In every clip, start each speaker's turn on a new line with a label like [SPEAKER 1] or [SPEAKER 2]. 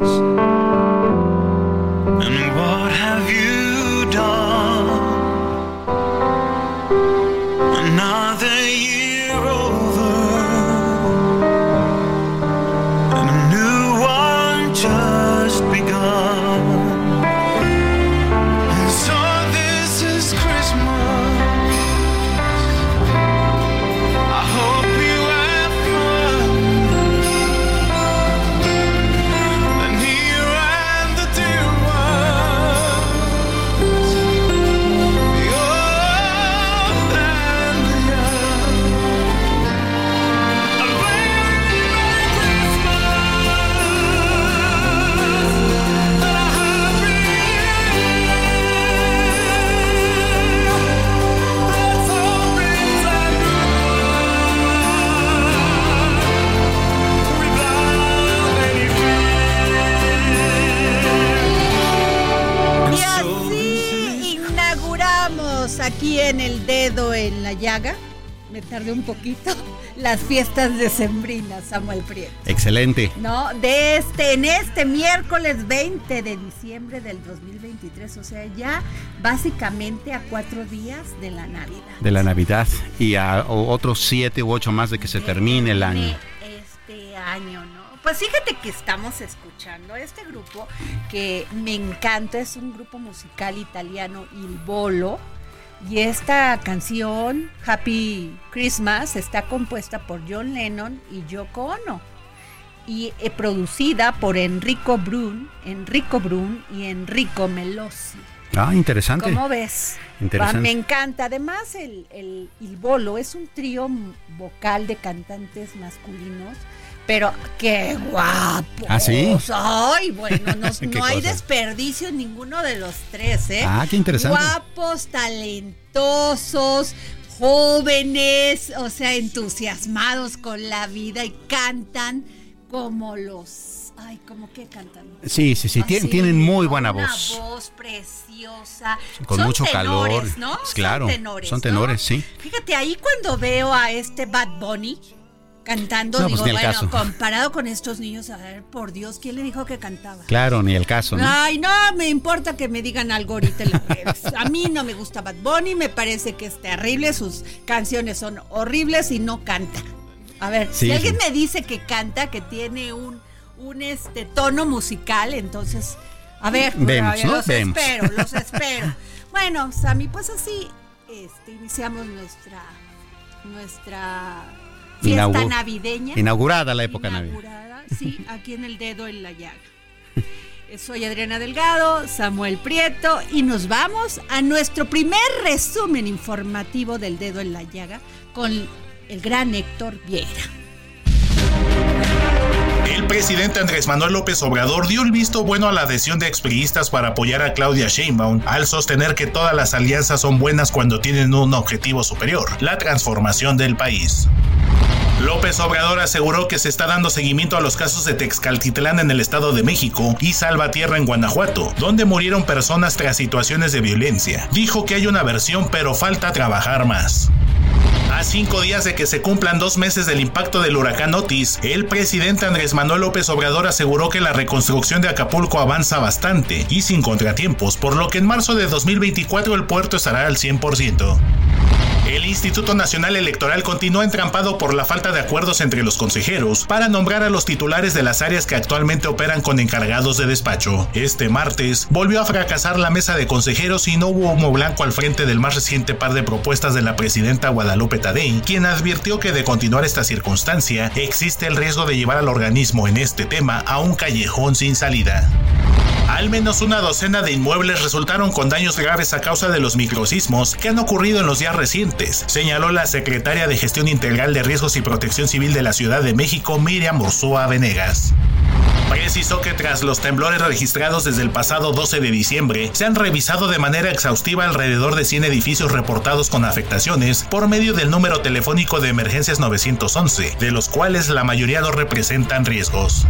[SPEAKER 1] And what have you done?
[SPEAKER 2] Un poquito. Las fiestas decembrinas, Samuel Prieto.
[SPEAKER 3] Excelente.
[SPEAKER 2] ¿No? De este, en este miércoles 20 de diciembre del 2023. O sea, ya básicamente a cuatro días de la Navidad.
[SPEAKER 3] De la Navidad y a otros siete u ocho más de que se termine el año.
[SPEAKER 2] de Este año, ¿no? Pues fíjate que estamos escuchando este grupo que me encanta, es un grupo musical italiano, Il Bolo. Y esta canción, Happy Christmas, está compuesta por John Lennon y Yoko Ono. Y eh, producida por Enrico Brun, Enrico Brun y Enrico Melosi.
[SPEAKER 3] Ah, interesante.
[SPEAKER 2] ¿Cómo ves?
[SPEAKER 3] Interesante.
[SPEAKER 2] Va, me encanta. Además, el, el, Il Bolo es un trío vocal de cantantes masculinos, pero qué guapo.
[SPEAKER 3] ¿Ah, sí?
[SPEAKER 2] Ay, bueno, no, no hay
[SPEAKER 3] cosa.
[SPEAKER 2] desperdicio en ninguno de los tres, ¿eh?
[SPEAKER 3] Ah, qué interesante.
[SPEAKER 2] Guapos, talentosos, jóvenes, o sea, entusiasmados con la vida y cantan como los... Ay, ¿cómo que cantan?
[SPEAKER 3] Sí, sí, sí, tien- tienen muy buena
[SPEAKER 2] una
[SPEAKER 3] voz.
[SPEAKER 2] voz preciosa.
[SPEAKER 3] Con
[SPEAKER 2] Son
[SPEAKER 3] mucho
[SPEAKER 2] tenores,
[SPEAKER 3] calor.
[SPEAKER 2] ¿no?
[SPEAKER 3] Claro,
[SPEAKER 2] Son tenores.
[SPEAKER 3] son
[SPEAKER 2] ¿no?
[SPEAKER 3] tenores, sí.
[SPEAKER 2] Fíjate, ahí cuando veo a este Bad Bunny cantando,
[SPEAKER 3] No,
[SPEAKER 2] digo,
[SPEAKER 3] pues ni al
[SPEAKER 2] bueno,
[SPEAKER 3] caso.
[SPEAKER 2] comparado con estos niños, a ver, por Dios, ¿quién le dijo que cantaba?
[SPEAKER 3] Claro, ni el caso, ¿no?
[SPEAKER 2] Ay, no me importa que me digan algo ahorita redes. A mí no me gusta Bad Bunny, me parece que es terrible, sus canciones son horribles y no canta. A ver,
[SPEAKER 3] Sí,
[SPEAKER 2] si alguien
[SPEAKER 3] sí.
[SPEAKER 2] me dice que canta, que tiene un, un este tono musical, entonces, a ver,
[SPEAKER 3] Vemos,
[SPEAKER 2] bueno,
[SPEAKER 3] ¿no?
[SPEAKER 2] los
[SPEAKER 3] Vemos.
[SPEAKER 2] espero, los espero. Bueno, Sammy, pues así este, iniciamos nuestra nuestra fiesta navideña.
[SPEAKER 3] Inaugurada la época navideña.
[SPEAKER 2] Inaugurada, sí, aquí en el dedo en la llaga. Soy Adriana Delgado, Samuel Prieto y nos vamos a nuestro primer resumen informativo del dedo en la llaga con el gran Héctor Vieira.
[SPEAKER 4] El presidente Andrés Manuel López Obrador dio el visto bueno a la adhesión de expriistas para apoyar a Claudia Sheinbaum al sostener que todas las alianzas son buenas cuando tienen un objetivo superior, la transformación del país. López Obrador aseguró que se está dando seguimiento a los casos de Texcaltitlán en el Estado de México y Salvatierra en Guanajuato, donde murieron personas tras situaciones de violencia. Dijo que hay una versión pero falta trabajar más. A cinco días de que se cumplan dos meses del impacto del huracán Otis, el presidente Andrés Manuel López Obrador aseguró que la reconstrucción de Acapulco avanza bastante y sin contratiempos, por lo que en marzo de 2024 el puerto estará al 100%. El Instituto Nacional Electoral continúa entrampado por la falta de acuerdos entre los consejeros para nombrar a los titulares de las áreas que actualmente operan con encargados de despacho. Este martes volvió a fracasar la mesa de consejeros y no hubo humo blanco al frente del más reciente par de propuestas de la presidenta Guadalupe Tadei, quien advirtió que de continuar esta circunstancia existe el riesgo de llevar al organismo en este tema a un callejón sin salida. Al menos una docena de inmuebles resultaron con daños graves a causa de los microsismos que han ocurrido en los días recientes, señaló la secretaria de Gestión Integral de Riesgos y Protección Civil de la Ciudad de México, Miriam Ursúa Venegas. Precisó que tras los temblores registrados desde el pasado 12 de diciembre, se han revisado de manera exhaustiva alrededor de 100 edificios reportados con afectaciones por medio del número telefónico de emergencias 911, de los cuales la mayoría no representan riesgos.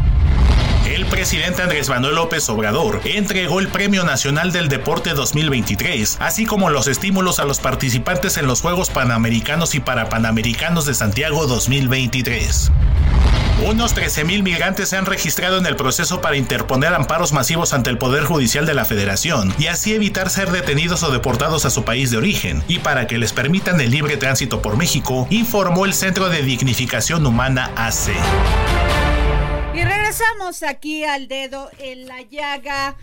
[SPEAKER 4] El presidente Andrés Manuel López Obrador entregó el Premio Nacional del Deporte 2023, así como los estímulos a los participantes en los Juegos Panamericanos y Parapanamericanos de Santiago 2023. Unos 13.000 migrantes se han registrado en el proceso para interponer amparos masivos ante el Poder Judicial de la Federación y así evitar ser detenidos o deportados a su país de origen, y para que les permitan el libre tránsito por México, informó el Centro de Dignificación Humana AC.
[SPEAKER 2] Y regresamos aquí al dedo en la llaga.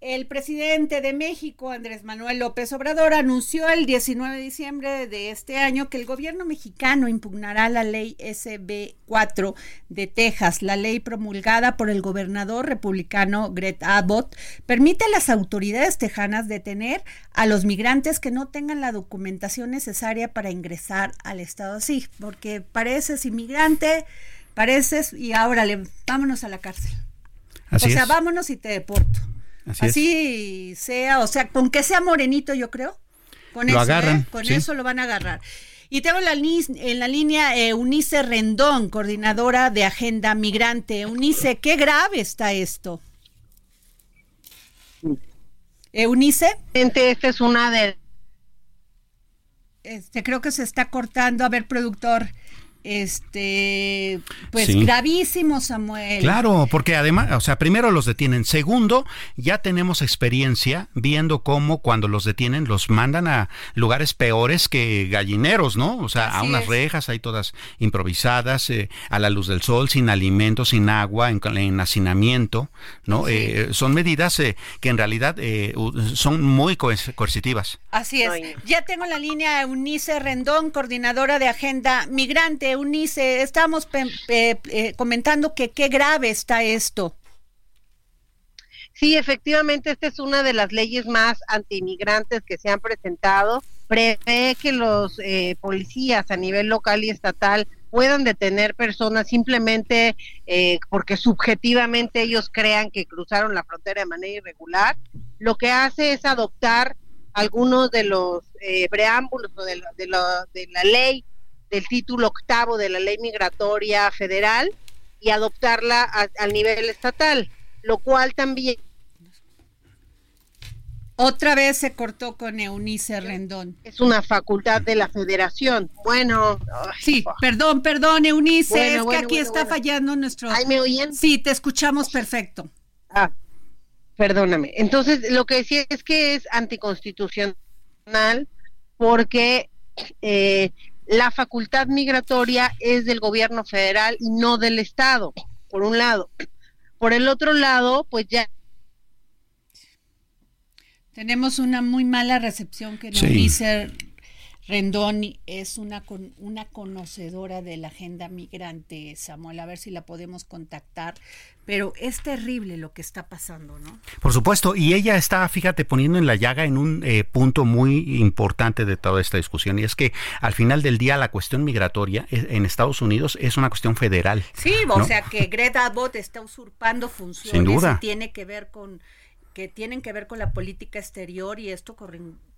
[SPEAKER 2] El presidente de México, Andrés Manuel López Obrador, anunció el 19 de diciembre de este año que el gobierno mexicano impugnará la ley SB4 de Texas. La ley promulgada por el gobernador republicano Greg Abbott permite a las autoridades tejanas detener a los migrantes que no tengan la documentación necesaria para ingresar al estado. Sí, porque pareces inmigrante, pareces y ahora vámonos a la cárcel.
[SPEAKER 3] Así
[SPEAKER 2] o sea,
[SPEAKER 3] es.
[SPEAKER 2] vámonos y te deporto.
[SPEAKER 3] Así,
[SPEAKER 2] sea, o sea, con que sea morenito, yo creo. Con
[SPEAKER 3] Lo
[SPEAKER 2] eso,
[SPEAKER 3] agarran,
[SPEAKER 2] ¿eh? Con
[SPEAKER 3] sí.
[SPEAKER 2] eso lo van a agarrar. Y tengo en la, li- en la línea eh, Eunice Rendón, coordinadora de Agenda Migrante. Eunice, qué grave está esto. Eunice,
[SPEAKER 5] Esta es una de
[SPEAKER 2] este, creo que se está cortando. A ver, productor. Este, pues
[SPEAKER 3] Sí.
[SPEAKER 2] gravísimo, Samuel.
[SPEAKER 3] Claro, porque además, o sea, primero los detienen. Segundo, ya tenemos experiencia viendo cómo cuando los detienen los mandan a lugares peores que gallineros, ¿no? O sea, a unas
[SPEAKER 2] es.
[SPEAKER 3] rejas ahí todas improvisadas, eh, a la luz del sol, sin alimento, sin agua, en, en hacinamiento, ¿no? Eh, son medidas eh, que en realidad eh, son muy coer- coercitivas.
[SPEAKER 2] Así es. Ya tengo en la línea a Eunice Rendón, coordinadora de Agenda Migrante. Eunice, estamos eh, comentando que qué grave está esto.
[SPEAKER 5] Sí, efectivamente, esta es una de las leyes más antiinmigrantes que se han presentado. Prevé que los eh, policías a nivel local y estatal puedan detener personas simplemente eh, porque subjetivamente ellos crean que cruzaron la frontera de manera irregular. Lo que hace es adoptar algunos de los eh, preámbulos de, la- de la- de la ley, del título octavo de la ley migratoria federal y adoptarla a- al nivel estatal, lo cual también
[SPEAKER 2] Otra vez se cortó con Eunice Rendón.
[SPEAKER 5] es una facultad de la federación. Bueno, ay,
[SPEAKER 2] Sí, perdón, perdón, Eunice,
[SPEAKER 5] Bueno,
[SPEAKER 2] es que aquí
[SPEAKER 5] bueno,
[SPEAKER 2] está fallando nuestro...
[SPEAKER 5] ¿Ahí me oyen?
[SPEAKER 2] Sí, te escuchamos perfecto.
[SPEAKER 5] Ah, perdóname. Entonces, lo que decía es que es anticonstitucional porque eh, la facultad migratoria es del gobierno federal y no del Estado, por un lado. Por el otro lado, pues ya
[SPEAKER 2] Tenemos una muy mala recepción que
[SPEAKER 3] Sí.
[SPEAKER 2] Eunice Rendón es una, con, una conocedora de la agenda migrante, Samuel, a ver si la podemos contactar. Pero es terrible lo que está pasando, ¿no?
[SPEAKER 3] Por supuesto, y ella está, fíjate, poniendo en la llaga en un eh, punto muy importante de toda esta discusión, y es que al final del día la cuestión migratoria eh, en Estados Unidos es una cuestión federal.
[SPEAKER 2] Sí, o
[SPEAKER 3] ¿no?
[SPEAKER 2] sea que Greta Abbott está usurpando funciones
[SPEAKER 3] Sin duda.
[SPEAKER 2] y tiene que ver con que tienen que ver con la política exterior y esto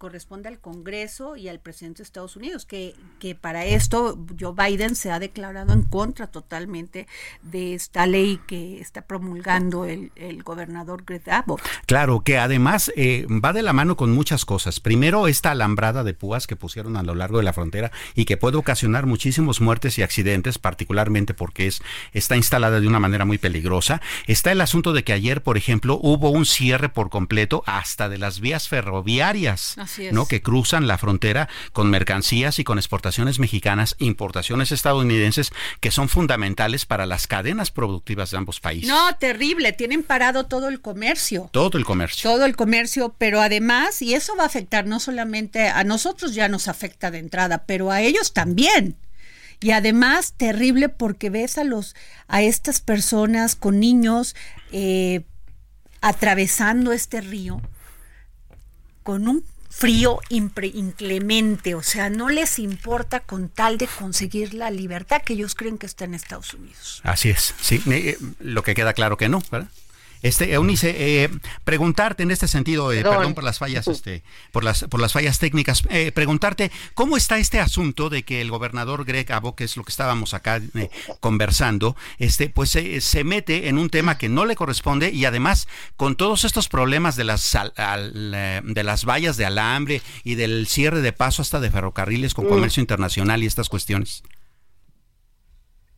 [SPEAKER 2] corresponde al Congreso y al presidente de Estados Unidos, que, que para esto Joe Biden se ha declarado en contra totalmente de esta ley que está promulgando el, el gobernador Greg Abbott.
[SPEAKER 3] Claro, que además eh, va de la mano con muchas cosas. Primero, esta alambrada de púas que pusieron a lo largo de la frontera y que puede ocasionar muchísimos muertes y accidentes, particularmente porque es, está instalada de una manera muy peligrosa. Está el asunto de que ayer, por ejemplo, hubo un cierre por completo hasta de las vías ferroviarias, ¿no? Que cruzan la frontera con mercancías y con exportaciones mexicanas, importaciones estadounidenses que son fundamentales para las cadenas productivas de ambos países.
[SPEAKER 2] No, terrible, tienen parado todo el comercio.
[SPEAKER 3] Todo el comercio.
[SPEAKER 2] Todo el comercio, pero además, y eso va a afectar no solamente a nosotros, ya nos afecta de entrada, pero a ellos también. Y además terrible porque ves a los a estas personas con niños eh, atravesando este río con un frío inclemente, o sea, no les importa con tal de conseguir la libertad que ellos creen que está en Estados Unidos.
[SPEAKER 3] Así es, sí, eh, lo que queda claro que no, ¿verdad? Este, Eunice, eh, preguntarte en este sentido, eh, perdón. por las fallas, este, por las, por las fallas técnicas, eh, preguntarte cómo está este asunto de que el gobernador Greg Abbott, que es lo que estábamos acá conversando, este, pues se mete en un tema que no le corresponde y además con todos estos problemas de las de las vallas de alambre y del cierre de paso hasta de ferrocarriles con mm. comercio internacional y estas cuestiones.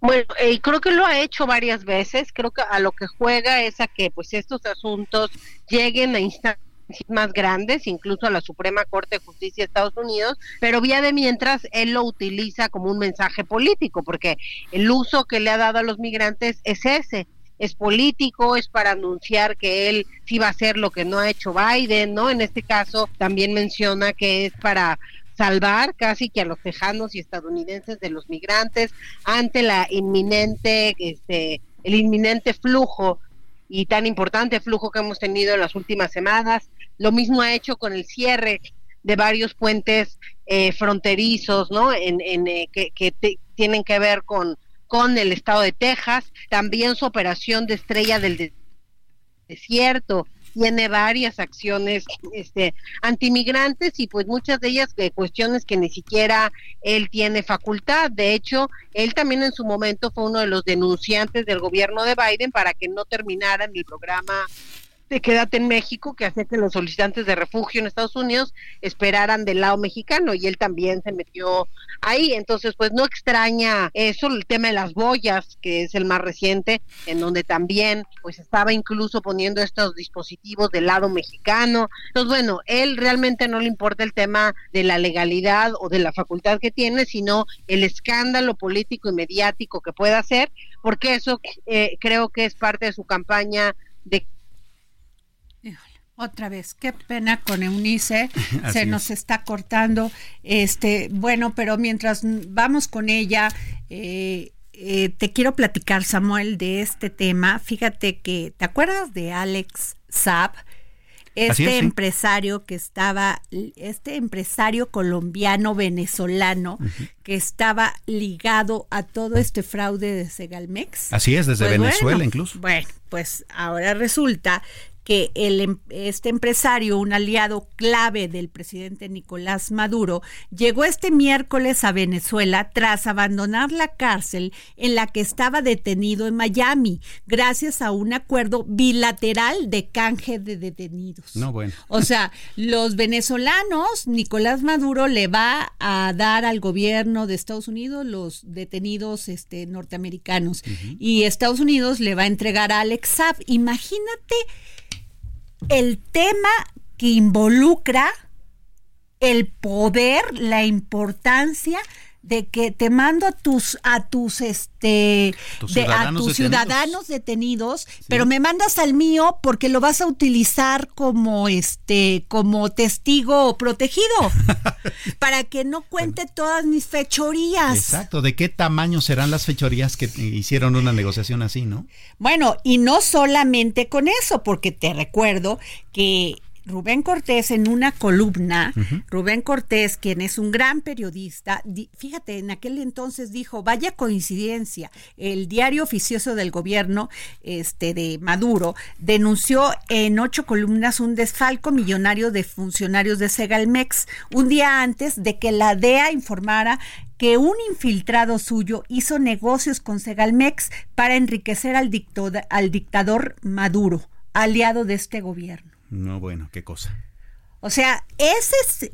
[SPEAKER 5] Bueno, eh, creo que lo ha hecho varias veces. Creo que a lo que juega es a que pues estos asuntos lleguen a instancias más grandes, incluso a la Suprema Corte de Justicia de Estados Unidos, pero vía de mientras él lo utiliza como un mensaje político, porque el uso que le ha dado a los migrantes es ese, es político, es para anunciar que él sí va a hacer lo que no ha hecho Biden, ¿no? En este caso también menciona que es para salvar casi que a los tejanos y estadounidenses de los migrantes ante la inminente, este, el inminente flujo y tan importante flujo que hemos tenido en las últimas semanas. Lo mismo ha hecho con el cierre de varios puentes eh, fronterizos, ¿no? En, en eh, que, que tienen que ver con, con el estado de Texas, también su operación de estrella del desierto, tiene varias acciones este, antimigrantes y pues muchas de ellas de cuestiones que ni siquiera él tiene facultad. De hecho, él también en su momento fue uno de los denunciantes del gobierno de Biden para que no terminara el programa de quédate en México que hace que los solicitantes de refugio en Estados Unidos esperaran del lado mexicano y él también se metió ahí. Entonces, pues no extraña eso, el tema de las boyas, que es el más reciente, en donde también pues estaba incluso poniendo estos dispositivos del lado mexicano. Entonces, bueno, él realmente no le importa el tema de la legalidad o de la facultad que tiene, sino el escándalo político y mediático que pueda hacer, porque eso eh, creo que es parte de su campaña de
[SPEAKER 2] otra vez, qué pena con Eunice, se nos está cortando. Este, bueno, pero mientras vamos con ella, eh, eh, te quiero platicar, Samuel, de este tema. Fíjate que, ¿te acuerdas de Alex Saab? Este empresario que estaba, este empresario colombiano venezolano que estaba ligado a todo este fraude de Segalmex.
[SPEAKER 3] Así es, desde pues Venezuela incluso.
[SPEAKER 2] Bueno, pues ahora resulta que el, em, este empresario, un aliado clave del presidente Nicolás Maduro, llegó este miércoles a Venezuela tras abandonar la cárcel en la que estaba detenido en Miami, gracias a un acuerdo bilateral de canje de detenidos.
[SPEAKER 3] No, bueno.
[SPEAKER 2] O sea, los venezolanos, Nicolás Maduro le va a dar al gobierno de Estados Unidos los detenidos este, norteamericanos y Estados Unidos le va a entregar a Alex Saab. Imagínate el tema que involucra el poder, la importancia de que te mando a tus a tus este a tus ciudadanos detenidos, pero me mandas al mío porque lo vas a utilizar como este como testigo protegido para que no cuente todas mis fechorías.
[SPEAKER 3] Exacto, ¿de qué tamaño serán las fechorías que hicieron una negociación así, no?
[SPEAKER 2] Bueno, y no solamente con eso, porque te recuerdo que Rubén Cortés en una columna, Rubén Cortés, quien es un gran periodista, fíjate, en aquel entonces dijo, vaya coincidencia, el diario oficioso del gobierno este, de Maduro denunció en ocho columnas un desfalco millonario de funcionarios de Segalmex, un día antes de que la DEA informara que un infiltrado suyo hizo negocios con Segalmex para enriquecer al, al dictador Maduro, aliado de este gobierno.
[SPEAKER 3] No, bueno, qué cosa.
[SPEAKER 2] O sea, ese es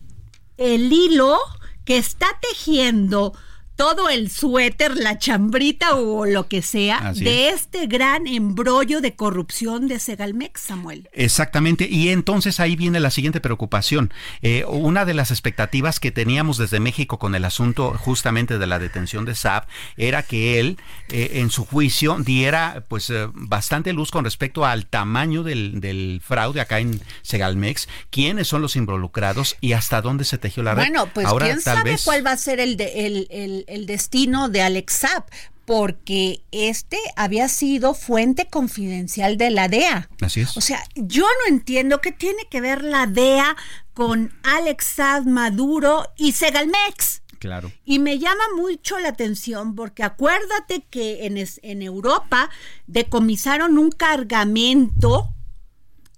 [SPEAKER 2] el hilo que está tejiendo todo el suéter, la chambrita o lo que sea de este gran embrollo de corrupción de Segalmex, Samuel.
[SPEAKER 3] Exactamente, y entonces ahí viene la siguiente preocupación. Eh, una de las expectativas que teníamos desde México con el asunto justamente de la detención de Saab era que él, eh, en su juicio, diera pues eh, bastante luz con respecto al tamaño del, fraude acá en Segalmex, quiénes son los involucrados y hasta dónde se tejió la red.
[SPEAKER 2] Bueno, pues quién sabe cuál va a ser el, de, el el, destino de Alex porque este había sido fuente confidencial de la DEA.
[SPEAKER 3] Así es.
[SPEAKER 2] O sea, yo no entiendo qué tiene que ver la DEA con Alex Maduro y Segalmex.
[SPEAKER 3] Claro.
[SPEAKER 2] Y me llama mucho la atención porque acuérdate que en, en Europa decomisaron un cargamento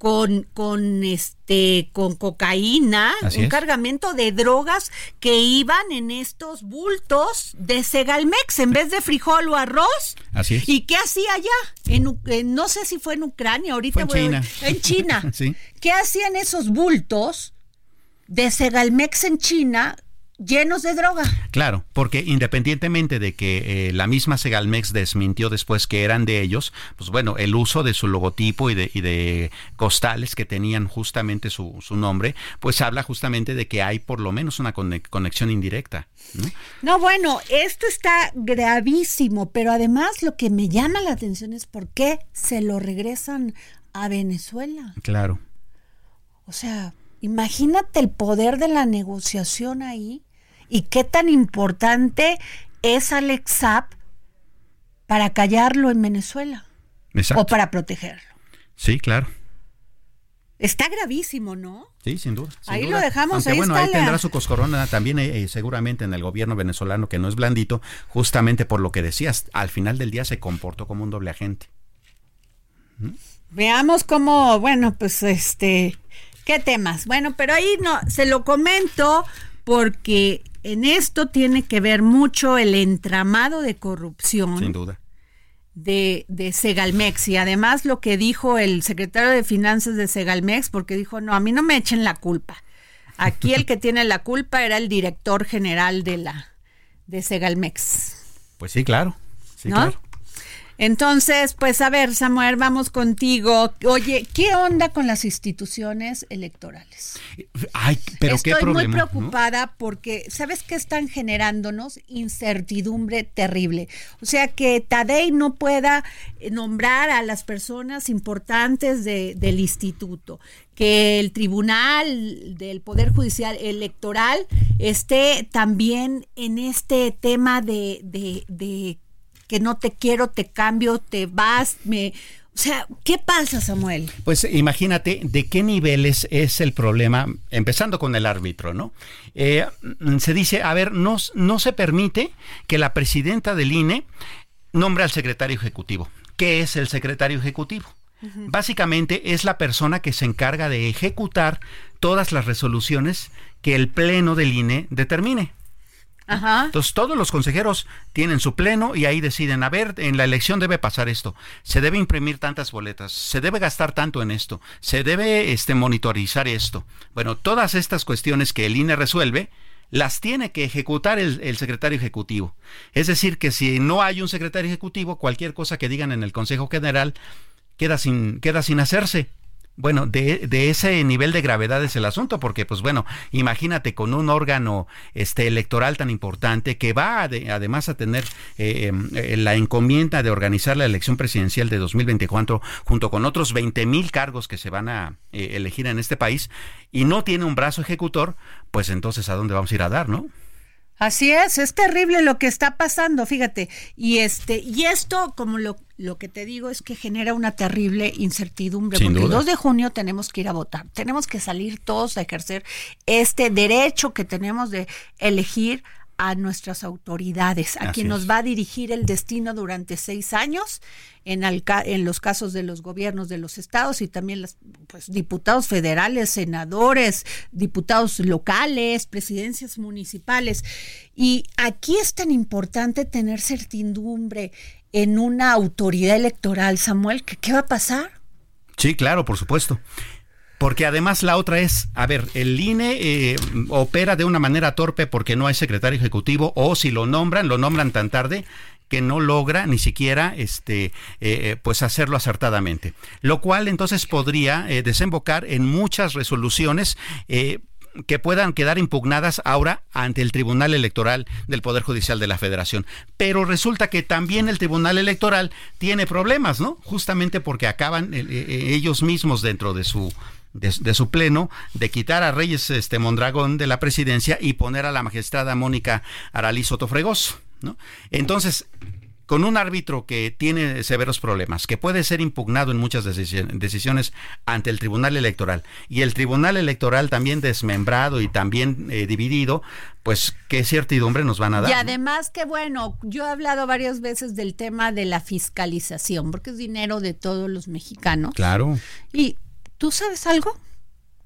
[SPEAKER 2] con, con este con cocaína, un cargamento de drogas que iban en estos bultos de Segalmex en vez de frijol o arroz.
[SPEAKER 3] Así es.
[SPEAKER 2] ¿Y qué hacía allá? En, no sé si fue en Ucrania, ahorita
[SPEAKER 3] en China.
[SPEAKER 2] En China. ¿Qué hacían esos bultos de Segalmex en China llenos de droga.
[SPEAKER 3] Claro, porque independientemente de que eh, la misma Segalmex desmintió después que eran de ellos, pues bueno, el uso de su logotipo y de, y de costales que tenían justamente su, su, nombre, pues habla justamente de que hay por lo menos una conexión indirecta. ¿no?
[SPEAKER 2] no, bueno, esto está gravísimo, pero además lo que me llama la atención es por qué se lo regresan a Venezuela.
[SPEAKER 3] Claro.
[SPEAKER 2] O sea, Imagínate el poder de la negociación ahí y qué tan importante es Alex para callarlo en Venezuela o para protegerlo.
[SPEAKER 3] Sí, claro.
[SPEAKER 2] Está gravísimo, ¿no?
[SPEAKER 3] Sí, sin duda.
[SPEAKER 2] ahí lo dejamos.
[SPEAKER 3] ahí bueno, ahí tendrá su coscorona también eh, eh, seguramente en el gobierno venezolano que no es blandito, justamente por lo que decías. Al final del día se comportó como un doble agente.
[SPEAKER 2] ¿Mm? Veamos cómo, bueno, pues este, ¿Qué temas? Bueno, pero ahí no, se lo comento porque en esto tiene que ver mucho el entramado de corrupción.
[SPEAKER 3] Sin duda.
[SPEAKER 2] De, de, Segalmex y además lo que dijo el secretario de Finanzas de Segalmex, porque dijo, no, a mí no me echen la culpa. Aquí el que tiene la culpa era el director general de la de Segalmex.
[SPEAKER 3] Pues sí, claro. Sí, claro.
[SPEAKER 2] Entonces, pues a ver, Samuel, vamos contigo. Oye, ¿qué onda con las instituciones electorales?
[SPEAKER 3] Ay, pero
[SPEAKER 2] Estoy
[SPEAKER 3] qué
[SPEAKER 2] Estoy muy preocupada porque, ¿sabes qué están generándonos? Incertidumbre terrible. O sea, que Tadei no pueda nombrar a las personas importantes del instituto, que el Tribunal del Poder Judicial Electoral esté también en este tema de, de, de que no te quiero, te cambio, te vas, me... O sea, ¿qué pasa, Samuel?
[SPEAKER 3] Pues imagínate de qué niveles es el problema, empezando con el árbitro, ¿no? Eh, se dice, a ver, no, no se permite que la presidenta del INE nombre al secretario ejecutivo. ¿Qué es el secretario ejecutivo? Básicamente es la persona que se encarga de ejecutar todas las resoluciones que el Pleno del INE determine. Entonces todos los consejeros tienen su pleno y ahí deciden, a ver, en la elección debe pasar esto, se debe imprimir tantas boletas, se debe gastar tanto en esto, se debe este, monitorizar esto. Bueno, todas estas cuestiones que el INE resuelve, las tiene que ejecutar el, el, secretario ejecutivo. Es decir, que si no hay un secretario ejecutivo, cualquier cosa que digan en el Consejo General queda sin, queda sin hacerse. Bueno, de, de, ese nivel de gravedad es el asunto, porque pues bueno, imagínate con un órgano este electoral tan importante que va además a tener eh, em, eh, la encomienda de organizar la elección presidencial de 2024 junto con otros 20 mil cargos que se van a eh, elegir en este país y no tiene un brazo ejecutor, pues entonces a dónde vamos a ir a dar, ¿no?
[SPEAKER 2] Así es, es terrible lo que está pasando, fíjate. Y este, y esto, como lo, lo que te digo, es que genera una terrible incertidumbre.
[SPEAKER 3] Sin
[SPEAKER 2] porque
[SPEAKER 3] duda.
[SPEAKER 2] el 2 de junio tenemos que ir a votar. Tenemos que salir todos a ejercer este derecho que tenemos de elegir a nuestras autoridades, a
[SPEAKER 3] Así
[SPEAKER 2] quien nos
[SPEAKER 3] es.
[SPEAKER 2] va a dirigir el destino durante seis años, en, alca- en los casos de los gobiernos de los estados y también los pues, diputados federales, senadores, diputados locales, presidencias municipales. Y aquí es tan importante tener certidumbre en una autoridad electoral, Samuel, que qué va a pasar.
[SPEAKER 3] Sí, claro, por supuesto. Porque además la otra es, a ver, el INE eh, opera de una manera torpe porque no hay secretario ejecutivo o si lo nombran, lo nombran tan tarde que no logra ni siquiera este eh, eh, pues hacerlo acertadamente. Lo cual entonces podría desembocar en muchas resoluciones que puedan quedar impugnadas ahora ante el Tribunal Electoral del Poder Judicial de la Federación. Pero resulta que también el Tribunal Electoral tiene problemas, ¿no? Justamente porque acaban ellos mismos dentro de su de, de su pleno de quitar a Reyes este Mondragón de la presidencia y poner a la magistrada Mónica Aralí Sotofregoso, ¿no? Entonces, con un árbitro que tiene severos problemas, que puede ser impugnado en muchas decisi- decisiones ante el Tribunal Electoral, y el Tribunal Electoral también desmembrado y también eh, dividido, pues qué certidumbre nos van a dar.
[SPEAKER 2] Y además que bueno, yo he hablado varias veces del tema de la fiscalización, porque es dinero de todos los mexicanos.
[SPEAKER 3] Claro.
[SPEAKER 2] Y ¿tú sabes algo?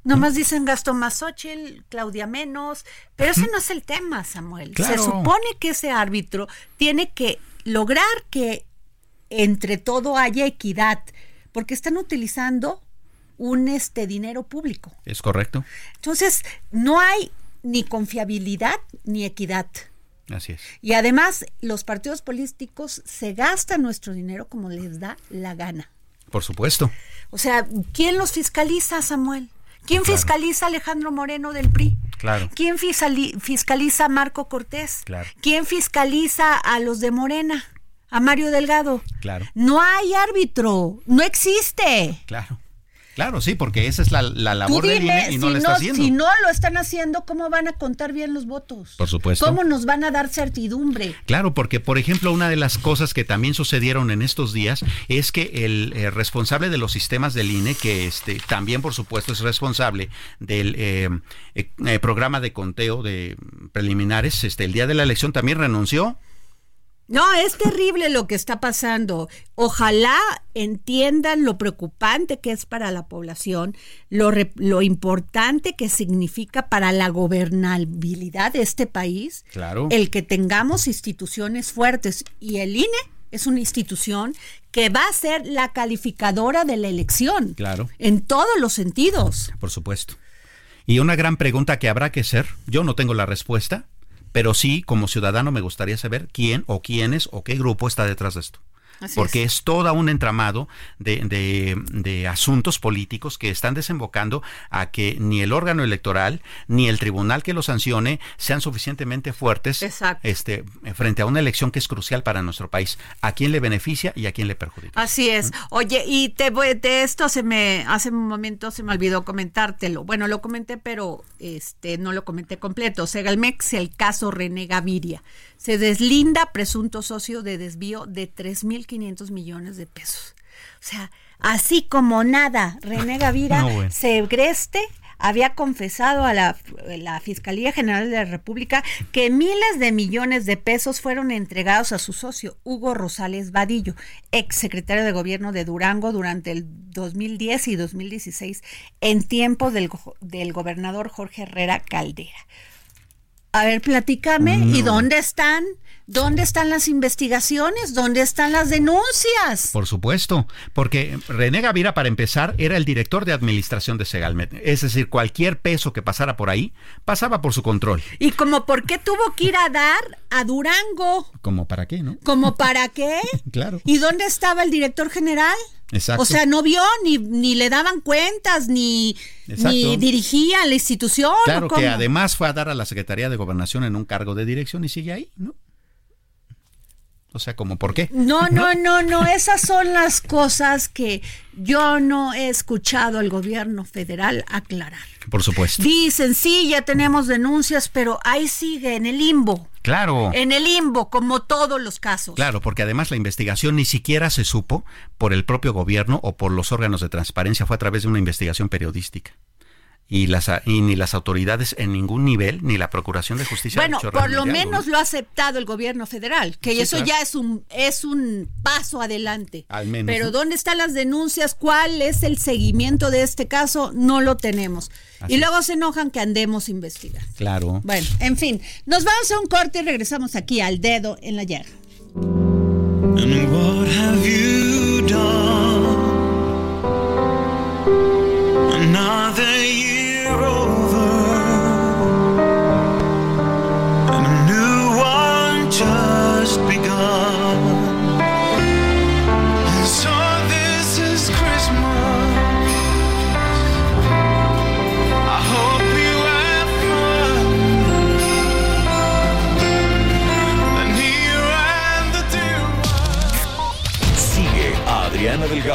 [SPEAKER 2] Nomás dicen gasto más Xochitl, Claudia menos, pero ese no es el tema, Samuel. Se supone que ese árbitro tiene que lograr que entre todo haya equidad, porque están utilizando un este dinero público.
[SPEAKER 3] Es correcto.
[SPEAKER 2] Entonces, no hay ni confiabilidad ni equidad.
[SPEAKER 3] Así es.
[SPEAKER 2] Y además, los partidos políticos se gastan nuestro dinero como les da la gana.
[SPEAKER 3] Por supuesto.
[SPEAKER 2] O sea, ¿quién los fiscaliza, Samuel? ¿Quién
[SPEAKER 3] Claro.
[SPEAKER 2] fiscaliza a Alejandro Moreno del PRI?
[SPEAKER 3] Claro.
[SPEAKER 2] ¿Quién fiscaliza a Marco Cortés?
[SPEAKER 3] Claro.
[SPEAKER 2] ¿Quién fiscaliza a los de Morena? A Mario Delgado.
[SPEAKER 3] Claro.
[SPEAKER 2] No hay árbitro, no existe.
[SPEAKER 3] Claro. Claro, sí, porque esa es la, labor del INE y
[SPEAKER 2] si
[SPEAKER 3] no la está haciendo.
[SPEAKER 2] si no lo están haciendo, ¿cómo van a contar bien los votos?
[SPEAKER 3] Por supuesto.
[SPEAKER 2] ¿Cómo nos van a dar certidumbre?
[SPEAKER 3] Claro, porque por ejemplo una de las cosas que también sucedieron en estos días es que el eh, responsable de los sistemas del INE, que este también por supuesto es responsable del eh, eh, eh, programa de conteo de preliminares, este el día de la elección también renunció.
[SPEAKER 2] No, es terrible lo que está pasando. Ojalá entiendan lo preocupante que es para la población, lo, re- lo importante que significa para la gobernabilidad de este país,
[SPEAKER 3] Claro.
[SPEAKER 2] el que tengamos instituciones fuertes. Y el INE es una institución que va a ser la calificadora de la elección.
[SPEAKER 3] Claro.
[SPEAKER 2] En todos los sentidos.
[SPEAKER 3] Por supuesto. Y una gran pregunta que habrá que hacer, yo no tengo la respuesta, pero sí como ciudadano me gustaría saber quién o quiénes o qué grupo está detrás de esto.
[SPEAKER 2] Así
[SPEAKER 3] porque
[SPEAKER 2] es.
[SPEAKER 3] es. toda un entramado de, de- de asuntos políticos que están desembocando a que ni el órgano electoral ni el tribunal que lo sancione sean suficientemente fuertes
[SPEAKER 2] Exacto.
[SPEAKER 3] este, frente a una elección que es crucial para nuestro país. ¿A quién le beneficia y a quién le perjudica?
[SPEAKER 2] Así es. Oye, y te voy, de esto se me hace un momento se me olvidó comentártelo. Bueno, lo comenté, pero este no lo comenté completo. Segalmex, el caso René Gaviria. Se deslinda presunto socio de desvío de 3.500 millones de pesos. O sea, así como nada, René Gaviria
[SPEAKER 3] No, bueno.
[SPEAKER 2] Segreste había confesado a la, la Fiscalía General de la República que miles de millones de pesos fueron entregados a su socio, Hugo Rosales Vadillo, ex secretario de gobierno de Durango durante el 2010 y 2016, en tiempos del, del gobernador Jorge Herrera Caldera. A ver, platícame, ¿y dónde están? ¿Dónde están las investigaciones? ¿Dónde están las denuncias?
[SPEAKER 3] Por supuesto, porque René Gavira, para empezar, era el director de administración de Segalmet. Es decir, cualquier peso que pasara por ahí pasaba por su control.
[SPEAKER 2] ¿Y como por qué tuvo que ir a dar a Durango?
[SPEAKER 3] ¿Como para qué, no?
[SPEAKER 2] ¿Como para qué?
[SPEAKER 3] Claro.
[SPEAKER 2] ¿Y dónde estaba el director general?
[SPEAKER 3] Exacto.
[SPEAKER 2] O sea, no vio, ni, ni le daban cuentas, ni, ni dirigía la institución. ¿o
[SPEAKER 3] Claro que además fue a dar a la Secretaría de Gobernación en un cargo de dirección y sigue ahí, ¿no? O sea, ¿como por qué?
[SPEAKER 2] No, no, no, no, esas son las cosas que yo no he escuchado al gobierno federal aclarar.
[SPEAKER 3] Por supuesto.
[SPEAKER 2] Dicen, sí, ya tenemos denuncias, pero ahí sigue en el limbo.
[SPEAKER 3] Claro.
[SPEAKER 2] En el limbo, como todos los casos.
[SPEAKER 3] Claro, porque además la investigación ni siquiera se supo por el propio gobierno o por los órganos de transparencia, fue a través de una investigación periodística y las y ni las autoridades en ningún nivel ni la procuración de justicia
[SPEAKER 2] bueno por lo menos lo ha aceptado el gobierno federal que eso ya es un es un paso adelante.
[SPEAKER 3] Al menos,
[SPEAKER 2] pero
[SPEAKER 3] ¿no?
[SPEAKER 2] dónde están las denuncias cuál es el seguimiento de este caso no lo tenemos.
[SPEAKER 3] Así
[SPEAKER 2] y luego se enojan que andemos investigando.
[SPEAKER 3] Claro.
[SPEAKER 2] Bueno en fin nos vamos a un corte y regresamos aquí al dedo en la llaga.
[SPEAKER 1] And what have you done? Another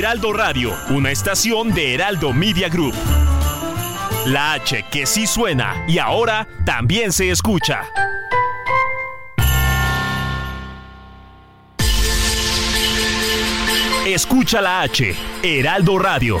[SPEAKER 6] Heraldo Radio, una estación de Heraldo Media Group. La H que sí suena y ahora también se escucha. Escucha la H, Heraldo Radio.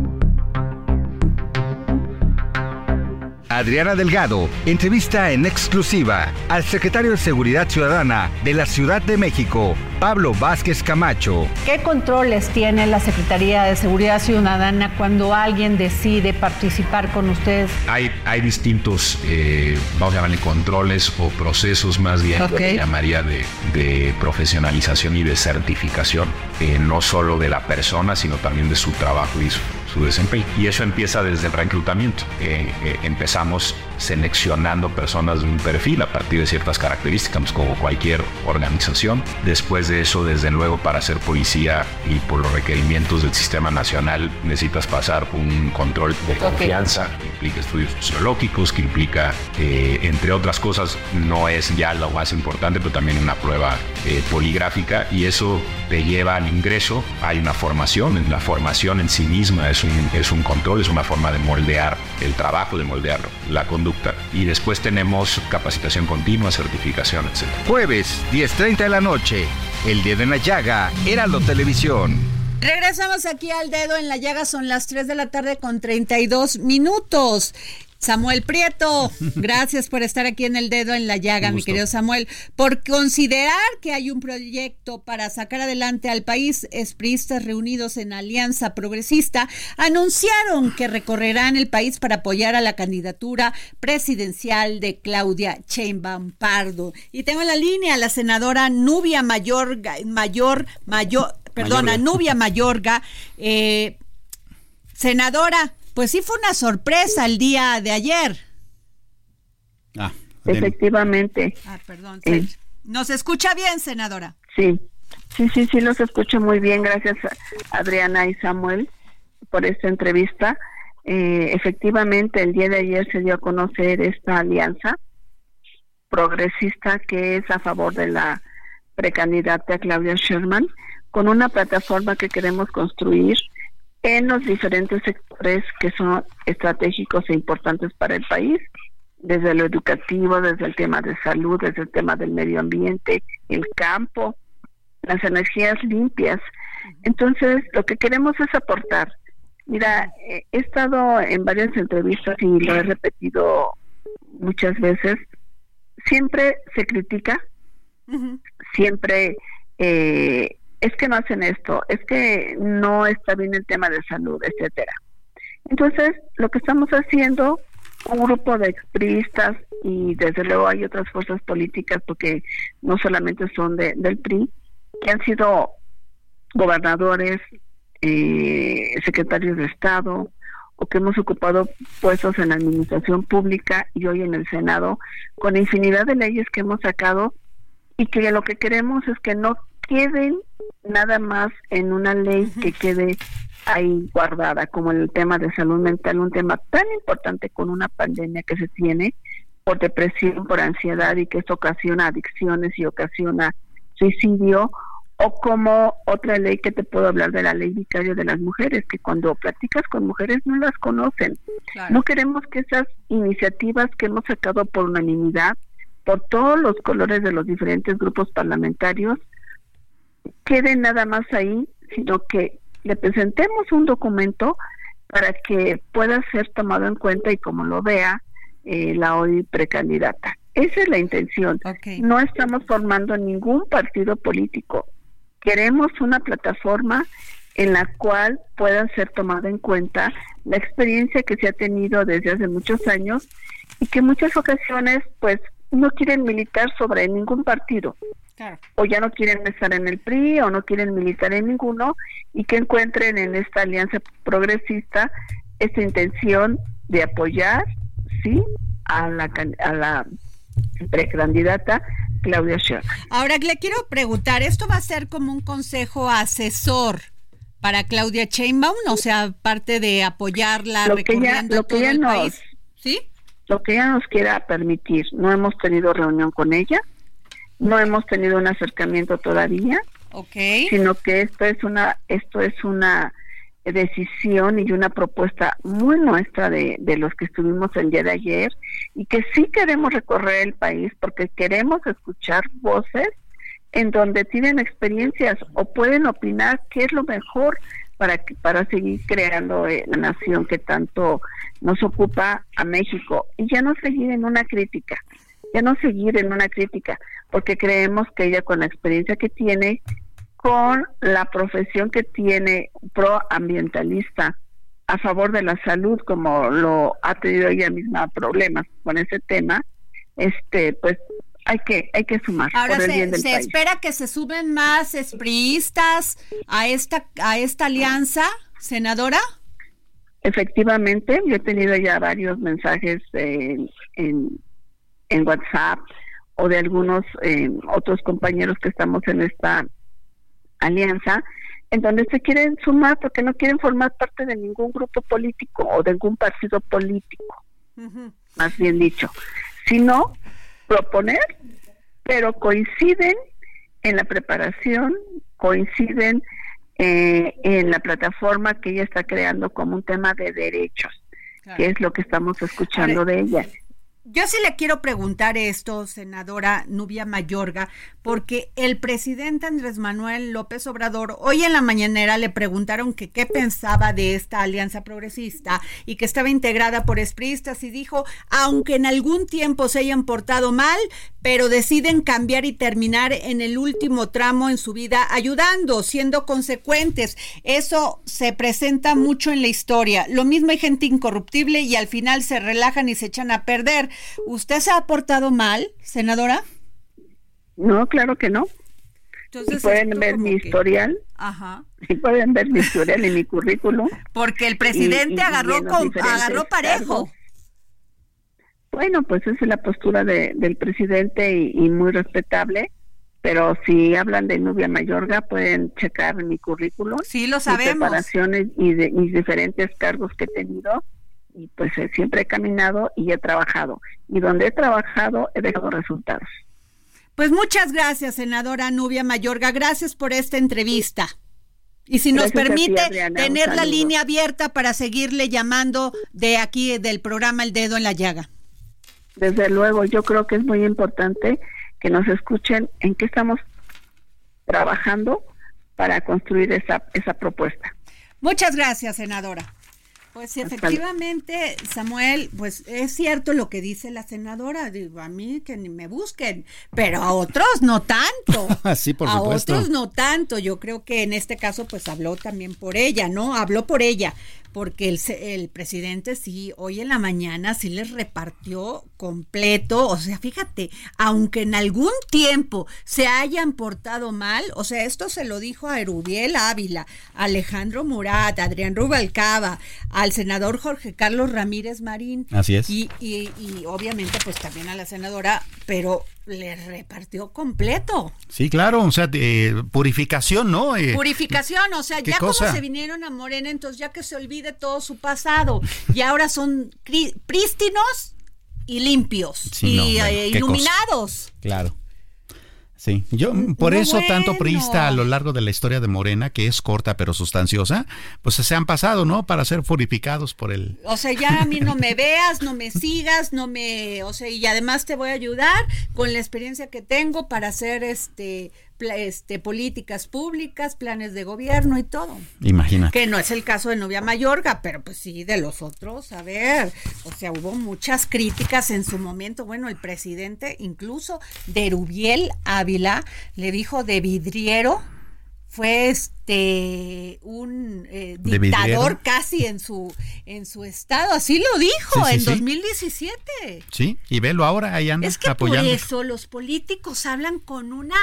[SPEAKER 7] Adriana Delgado entrevista en exclusiva al secretario de Seguridad Ciudadana de la Ciudad de México, Pablo Vázquez Camacho.
[SPEAKER 2] ¿Qué controles tiene la Secretaría de Seguridad Ciudadana cuando alguien decide participar con ustedes?
[SPEAKER 8] Hay, hay distintos, eh, vamos a llamarle controles o procesos más bien, llamaría de, de profesionalización y de certificación, eh, no solo de la persona, sino también de su trabajo y su, su desempeño. Y eso empieza desde el reclutamiento. Eh, eh, empezamos seleccionando personas de un perfil a partir de ciertas características, como cualquier organización. Después de eso, desde luego, para ser policía y por los requerimientos del sistema nacional, necesitas pasar un control de confianza que implica estudios sociológicos, que implica, eh, entre otras cosas, no es ya lo más importante, pero también una prueba eh, poligráfica y eso te lleva al ingreso. Hay una formación, la formación en sí misma es un, es un control, es una forma de moldear el trabajo, de moldear la conducta. Y después tenemos capacitación continua, certificación, etc.
[SPEAKER 7] Jueves, 10.30 de la noche. El Dedo en la Llaga, Heraldo Televisión.
[SPEAKER 2] Regresamos aquí al dedo en la llaga, son las 3 de la tarde con 32 minutos. Samuel Prieto, gracias por estar aquí en el dedo en la llaga, mi querido Samuel. Por considerar que hay un proyecto para sacar adelante al país, espristas reunidos en Alianza Progresista anunciaron que recorrerán el país para apoyar a la candidatura presidencial de Claudia Sheinbaum Pardo. Y tengo en la línea a la senadora Nubia Mayor, Mayor, Mayor, perdona,
[SPEAKER 3] Mayorga.
[SPEAKER 2] Nubia Mayorga. Eh, senadora, pues sí fue una sorpresa el día de ayer.
[SPEAKER 3] Ah.
[SPEAKER 9] Efectivamente.
[SPEAKER 2] Ah, perdón.
[SPEAKER 9] Eh,
[SPEAKER 2] ¿Nos escucha bien, senadora?
[SPEAKER 9] Sí, sí, sí, sí, los escucho muy bien. Gracias, Adriana y Samuel, por esta entrevista. Eh, efectivamente, el día de ayer se dio a conocer esta alianza progresista que es a favor de la precandidata Claudia Sherman, con una plataforma que queremos construir en los diferentes sectores que son estratégicos e importantes para el país, desde lo educativo, desde el tema de salud, desde el tema del medio ambiente, el campo, las energías limpias. Entonces, lo que queremos es aportar. Mira, he estado en varias entrevistas y lo he repetido muchas veces. Siempre se critica, siempre eh, es que no hacen esto, es que no está bien el tema de salud, etcétera. Entonces, lo que estamos haciendo, un grupo de expriistas y desde luego hay otras fuerzas políticas, porque no solamente son de, del PRI, que han sido gobernadores, eh, secretarios de Estado, o que hemos ocupado puestos en la administración pública y hoy en el Senado, con infinidad de leyes que hemos sacado y que lo que queremos es que no queden nada más en una ley que quede ahí guardada, como el tema de salud mental, un tema tan importante con una pandemia que se tiene por depresión, por ansiedad y que esto ocasiona adicciones y ocasiona suicidio, o como otra ley que te puedo hablar de la ley vicario de las mujeres, que cuando platicas con mujeres no las conocen. No queremos que esas iniciativas que hemos sacado por unanimidad, por todos los colores de los diferentes grupos parlamentarios, quede nada más ahí, sino que le presentemos un documento para que pueda ser tomado en cuenta y como lo vea eh, la hoy precandidata. Esa es la intención. No estamos formando ningún partido político. Queremos una plataforma en la cual pueda ser tomada en cuenta la experiencia que se ha tenido desde hace muchos años y que en muchas ocasiones pues no quieren militar sobre ningún partido o ya no quieren estar en el PRI o no quieren militar en ninguno y que encuentren en esta alianza progresista esta intención de apoyar, sí, a la, a la precandidata Claudia Sheinbaum.
[SPEAKER 2] Ahora le quiero preguntar, ¿esto va a ser como un consejo asesor para Claudia Sheinbaum? O sea, parte de apoyarla,
[SPEAKER 9] lo que ya, lo que ya nos,
[SPEAKER 2] ¿sí?
[SPEAKER 9] Lo que ella nos quiera permitir. No hemos tenido reunión con ella no hemos tenido un acercamiento todavía,
[SPEAKER 2] okay.
[SPEAKER 9] sino que esto es una esto es una decisión y una propuesta muy nuestra de, de los que estuvimos el día de ayer y que sí queremos recorrer el país porque queremos escuchar voces en donde tienen experiencias o pueden opinar qué es lo mejor para para seguir creando eh, la nación que tanto nos ocupa a México. Y ya no seguir en una crítica ya no seguir en una crítica, porque creemos que ella con la experiencia que tiene, con la profesión que tiene proambientalista a favor de la salud, como lo ha tenido ella misma problemas con ese tema, este, pues hay que hay que sumar.
[SPEAKER 2] Ahora se, se espera que se suben más espriistas a esta a esta alianza, senadora.
[SPEAKER 9] Efectivamente, yo he tenido ya varios mensajes en en WhatsApp o de algunos eh, otros compañeros que estamos en esta alianza, en donde se quieren sumar porque no quieren formar parte de ningún grupo político o de ningún partido político, más bien dicho, sino proponer, pero coinciden en la preparación, coinciden eh, en la plataforma que ella está creando como un tema de derechos, que es lo que estamos escuchando de ella.
[SPEAKER 2] Yo sí le quiero preguntar esto, senadora Nubia Mayorga, porque el presidente Andrés Manuel López Obrador hoy en la mañanera le preguntaron que qué pensaba de esta alianza progresista y que estaba integrada por espristas y dijo, aunque en algún tiempo se hayan portado mal, pero deciden cambiar y terminar en el último tramo en su vida ayudando, siendo consecuentes. Eso se presenta mucho en la historia. Lo mismo hay gente incorruptible y al final se relajan y se echan a perder. ¿Usted se ha portado mal, senadora?
[SPEAKER 9] No, claro que no. Entonces, pueden ver mi historial.
[SPEAKER 2] Ajá.
[SPEAKER 9] Pueden ver mi historial y mi currículum.
[SPEAKER 2] Porque el presidente agarró, con, agarró parejo.
[SPEAKER 9] Bueno, pues esa es la postura de, del presidente y, muy respetable. Pero si hablan de Nubia Mayorga, pueden checar mi currículum.
[SPEAKER 2] Sí, lo sabemos.
[SPEAKER 9] preparaciones y de mis diferentes cargos que he tenido. Y pues eh, siempre he caminado y he trabajado. Y donde he trabajado, he dejado resultados.
[SPEAKER 2] Pues muchas gracias, senadora Nubia Mayorga. Gracias por esta entrevista. Y si nos permite tener la línea abierta para seguirle llamando de aquí del programa El Dedo en la Llaga.
[SPEAKER 9] Desde luego, yo creo que es muy importante que nos escuchen en qué estamos trabajando para construir esa, esa propuesta.
[SPEAKER 2] Muchas gracias, senadora. Pues efectivamente, Samuel, pues es cierto lo que dice la senadora, digo, a mí que ni me busquen, pero a otros no tanto.
[SPEAKER 3] sí, por
[SPEAKER 2] a otros no tanto. Yo creo que en este caso pues habló también por ella, ¿no? Habló por ella, porque el, el presidente sí, hoy en la mañana sí les repartió completo, o sea, fíjate, aunque en algún tiempo se hayan portado mal, o sea, esto se lo dijo a Erubiel Ávila, Alejandro Murat, Adrián Rubalcaba, al senador Jorge Carlos Ramírez Marín.
[SPEAKER 3] Así es.
[SPEAKER 2] Y, y, y obviamente pues también a la senadora, pero le repartió completo.
[SPEAKER 3] Sí, claro, o sea, purificación, ¿no?
[SPEAKER 2] Eh, purificación, o sea, ya como se vinieron a Morena, entonces ya que se olvide todo su pasado y ahora son prístinos y limpios y eh, iluminados.
[SPEAKER 3] Claro. Sí, yo por eso tanto priista a lo largo de la historia de Morena, que es corta pero sustanciosa, pues se han pasado, ¿no? Para ser purificados por el...
[SPEAKER 2] O sea, ya a mí no me veas, no me sigas, no me... O sea, y además te voy a ayudar con la experiencia que tengo para hacer este este, políticas públicas, planes de gobierno y todo.
[SPEAKER 3] Imagina.
[SPEAKER 2] Que no es el caso de Novia Mayorga, pero pues sí, de los otros, a ver, o sea, hubo muchas críticas en su momento. Bueno, el presidente incluso de Rubiel Ávila le dijo de vidriero fue este un eh, dictador casi en su en su estado así lo dijo en 2017
[SPEAKER 3] sí y velo ahora ahí anda
[SPEAKER 2] es que por eso los políticos hablan con una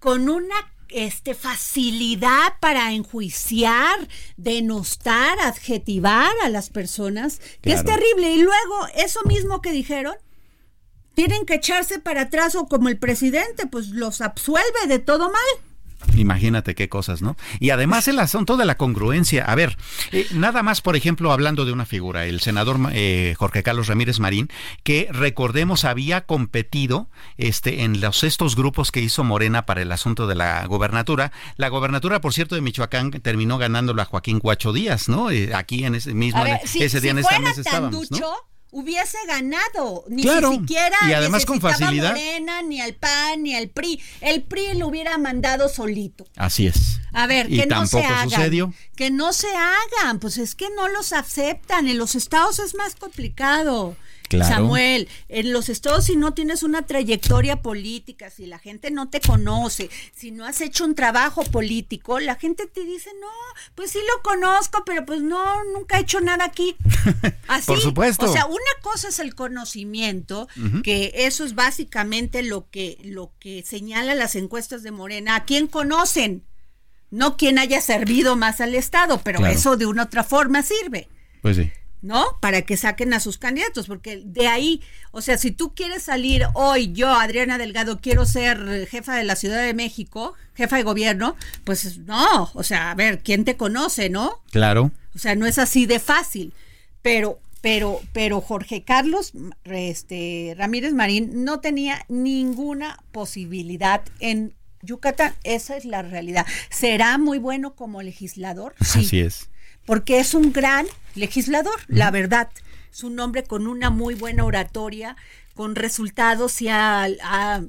[SPEAKER 2] con una este, facilidad para enjuiciar, denostar, adjetivar a las personas, que es terrible. Y luego, eso mismo que dijeron, tienen que echarse para atrás o como el presidente, pues los absuelve de todo mal.
[SPEAKER 3] Imagínate qué cosas, ¿no? Y además el asunto de la congruencia. A ver, eh, nada más, por ejemplo, hablando de una figura, el senador eh, Jorge Carlos Ramírez Marín, que recordemos había competido este, en los estos grupos que hizo Morena para el asunto de la gobernatura. La gobernatura, por cierto, de Michoacán terminó ganándolo a Joaquín Guacho Díaz, ¿no? Eh, aquí en ese mismo, ese día en esta mesa estábamos, ¿no?
[SPEAKER 2] Hubiese ganado, ni siquiera
[SPEAKER 3] y además con facilidad.
[SPEAKER 2] Morena, ni al PAN, ni al PRI. El PRI lo hubiera mandado solito.
[SPEAKER 3] Así es.
[SPEAKER 2] A ver, que no se hagan. Sucedió. Que no se hagan, pues es que no los aceptan. En los estados es más complicado. Samuel, en los estados si no tienes una trayectoria política, si la gente no te conoce, si no has hecho un trabajo político, la gente te dice, no, pues sí lo conozco, pero pues no, nunca he hecho nada aquí.
[SPEAKER 3] Así, Por supuesto.
[SPEAKER 2] O sea, una cosa es el conocimiento, que eso es básicamente lo que, lo que señala las encuestas de Morena. ¿A quién conocen? No quien haya servido más al Estado, pero eso de una otra forma sirve.
[SPEAKER 3] Pues sí.
[SPEAKER 2] ¿No? Para que saquen a sus candidatos, porque de ahí, o sea, si tú quieres salir hoy, yo, Adriana Delgado, quiero ser jefa de la Ciudad de México, jefa de gobierno, pues no, o sea, a ver, ¿quién te conoce, no?
[SPEAKER 3] Claro.
[SPEAKER 2] O sea, no es así de fácil, pero pero pero Jorge Carlos este Ramírez Marín no tenía ninguna posibilidad en Yucatán, esa es la realidad. ¿Será muy bueno como legislador?
[SPEAKER 3] Sí. Así es
[SPEAKER 2] porque es un gran legislador, la verdad. Es un hombre con una muy buena oratoria, con resultados y ha,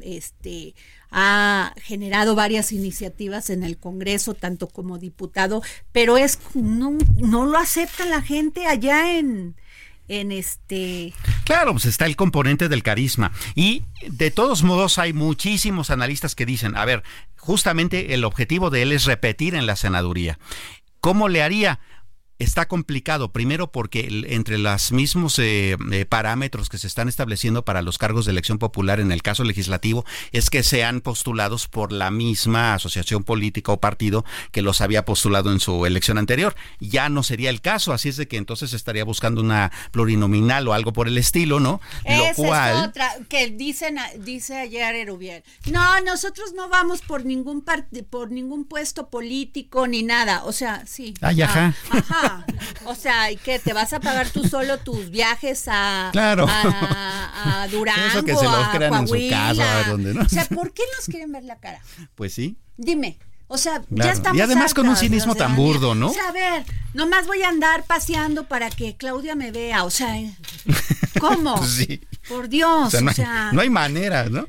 [SPEAKER 2] este, ha generado varias iniciativas en el Congreso, tanto como diputado, pero es no, no lo acepta la gente allá en, en este...
[SPEAKER 3] Claro, pues está el componente del carisma. Y de todos modos hay muchísimos analistas que dicen, a ver, justamente el objetivo de él es repetir en la senaduría. ¿Cómo le haría? Está complicado, primero porque entre los mismos eh, eh, parámetros que se están estableciendo para los cargos de elección popular en el caso legislativo es que sean postulados por la misma asociación política o partido que los había postulado en su elección anterior. Ya no sería el caso, así es de que entonces estaría buscando una plurinominal o algo por el estilo, ¿no?
[SPEAKER 2] Esa cual... es otra, que dicen, dice ayer Erubiel, no, nosotros no vamos por ningún, por ningún puesto político ni nada, o sea, sí.
[SPEAKER 3] Ay, ajá.
[SPEAKER 2] Ah. O sea, ¿y qué? ¿Te vas a pagar tú solo tus viajes a,
[SPEAKER 3] claro.
[SPEAKER 2] a, Durango,
[SPEAKER 3] Eso que se los crean en su casa.
[SPEAKER 2] O sea, ¿por qué nos quieren ver la cara?
[SPEAKER 3] Pues sí.
[SPEAKER 2] Dime. O sea, ya estamos.
[SPEAKER 3] Y además con un cinismo tan burdo, ¿no?
[SPEAKER 2] O sea, a ver, nomás voy a andar paseando para que Claudia me vea. O sea, ¿cómo?
[SPEAKER 3] sí.
[SPEAKER 2] Por Dios,
[SPEAKER 3] o sea, no, hay, manera, ¿no?